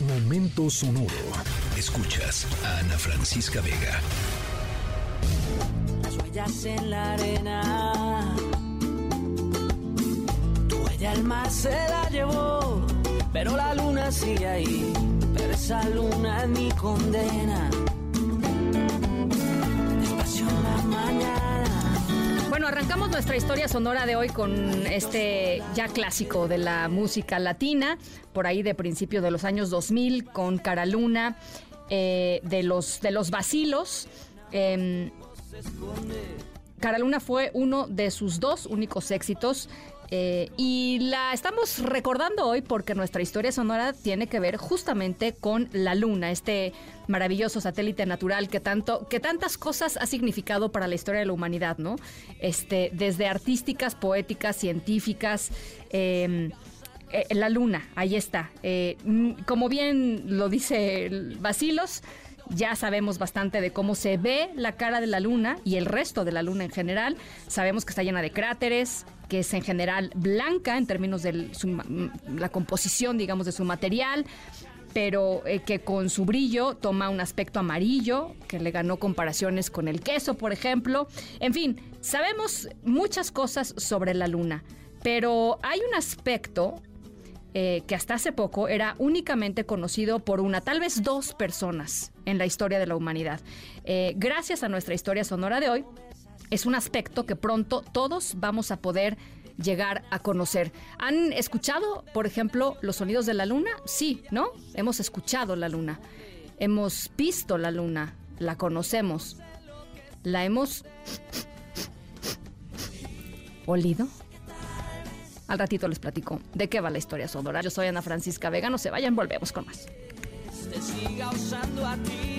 Momento sonoro. Escuchas a Ana Francisca Vega. Las huellas en la arena. Tu huella al mar se la llevó, pero la luna sigue ahí. Pero esa luna es condena. Despacio en la mañana. Bueno, arrancamos nuestra historia sonora de hoy con este ya clásico de la música latina, por ahí de principio de los años 2000, con Cara Luna, eh, de, los, de los vacilos. Eh, Cara Luna fue uno de sus dos únicos éxitos eh, y la estamos recordando hoy porque nuestra historia sonora tiene que ver justamente con la Luna, este maravilloso satélite natural que tanto, que tantas cosas ha significado para la historia de la humanidad, ¿no? Este, desde artísticas, poéticas, científicas. Eh, eh, la luna, ahí está. Eh, mm, como bien lo dice Basilos, ya sabemos bastante de cómo se ve la cara de la luna y el resto de la luna en general. Sabemos que está llena de cráteres, que es en general blanca en términos de su mm, la composición, digamos, de su material pero eh, que con su brillo toma un aspecto amarillo, que le ganó comparaciones con el queso, por ejemplo. En fin, sabemos muchas cosas sobre la luna, pero hay un aspecto eh, que hasta hace poco era únicamente conocido por una, tal vez dos personas en la historia de la humanidad. Eh, gracias a nuestra historia sonora de hoy, es un aspecto que pronto todos vamos a poder llegar a conocer. ¿Han escuchado, por ejemplo, los sonidos de la luna? Sí, ¿no? Hemos escuchado la luna. Hemos visto la luna. La conocemos. La hemos olido. Al ratito les platico de qué va la historia sonora. Yo soy Ana Francisca Vega. No se vayan, volvemos con más. te siga usando a ti,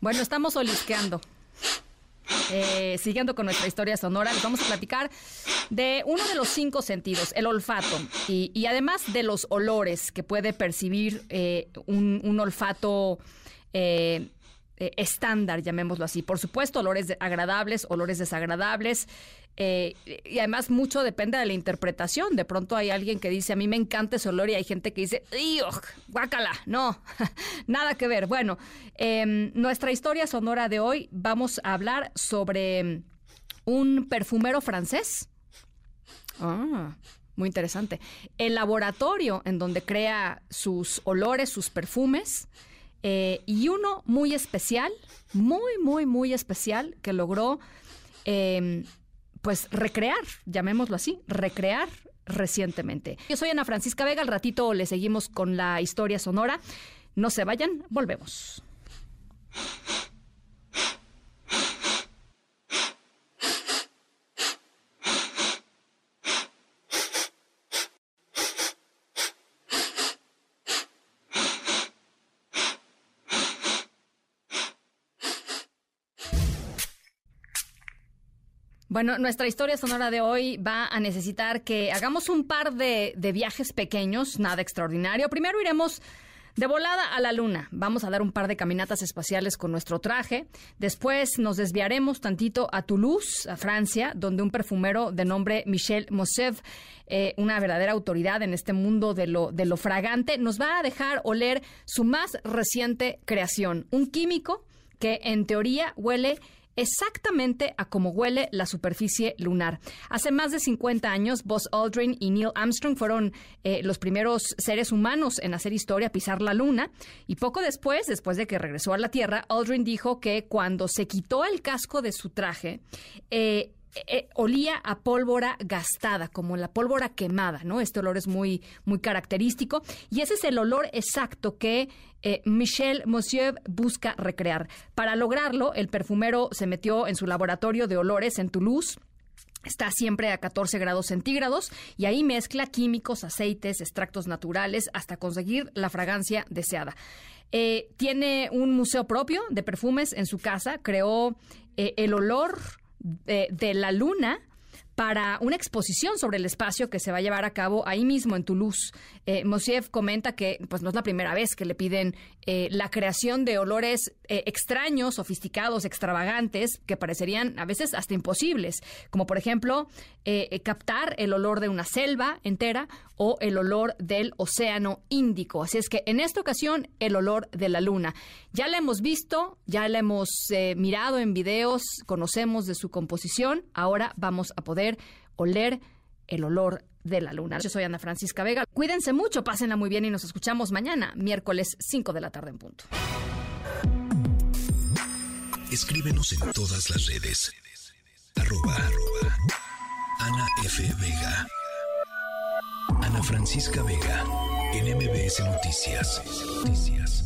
Bueno, estamos olisqueando. Eh, siguiendo con nuestra historia sonora, les vamos a platicar de uno de los cinco sentidos, el olfato, y, y además de los olores que puede percibir eh, un, olfato eh, eh, estándar, llamémoslo así. Por supuesto, olores agradables, olores desagradables. eh, y además mucho depende de la interpretación. De pronto hay alguien que dice, a mí me encanta ese olor y hay gente que dice, ¡Ugh! guácala! No, nada que ver. Bueno, em, nuestra historia sonora de hoy vamos a hablar sobre un perfumero francés. Ah, muy interesante. El laboratorio en donde crea sus olores, sus perfumes, eh, y uno muy especial, muy, muy, muy especial, que logró, eh, pues, recrear, llamémoslo así, recrear recientemente. Yo soy Ana Francisca Vega, al ratito le seguimos con la historia sonora. No se vayan, volvemos. Bueno, nuestra historia sonora de hoy va a necesitar que hagamos un par de, de viajes pequeños, nada extraordinario. Primero iremos de volada a la luna. Vamos a dar un par de caminatas espaciales con nuestro traje. Después nos desviaremos tantito a Toulouse, a Francia, donde un perfumero de nombre Michel Mossev, eh, una verdadera autoridad en este mundo de lo, de lo fragante, nos va a dejar oler su más reciente creación, un químico que en teoría huele exactamente a cómo huele la superficie lunar. Hace más de 50 años, Buzz Aldrin y Neil Armstrong fueron eh, los primeros seres humanos en hacer historia, pisar la luna, y poco después, después de que regresó a la Tierra, Aldrin dijo que cuando se quitó el casco de su traje, eh, eh, olía a pólvora gastada, como la pólvora quemada, ¿no? Este olor es muy, muy característico y ese es el olor exacto que eh, Michel Monsieur busca recrear. Para lograrlo, el perfumero se metió en su laboratorio de olores en Toulouse Está siempre a 14 grados centígrados y ahí mezcla químicos, aceites, extractos naturales hasta conseguir la fragancia deseada. Eh, tiene un museo propio de perfumes en su casa, creó el olor de, de la luna para una exposición sobre el espacio que se va a llevar a cabo ahí mismo en Toulouse. Eh, Mosiev comenta que pues no es la primera vez que le piden eh, la creación de olores eh, extraños, sofisticados, extravagantes, que parecerían a veces hasta imposibles, como por ejemplo eh, captar el olor de una selva entera o el olor del océano Índico. Así es que en esta ocasión el olor de la luna. Ya la hemos visto, ya la hemos mirado en videos, conocemos de su composición, ahora vamos a poder oler el olor de la luna. Yo soy Ana Francisca Vega. Cuídense mucho, pásenla muy bien y nos escuchamos mañana, miércoles 5 de la tarde en punto. Escríbenos en todas las redes. Arroba, arroba Ana F. Vega. Ana Francisca Vega. En MBS Noticias. Noticias.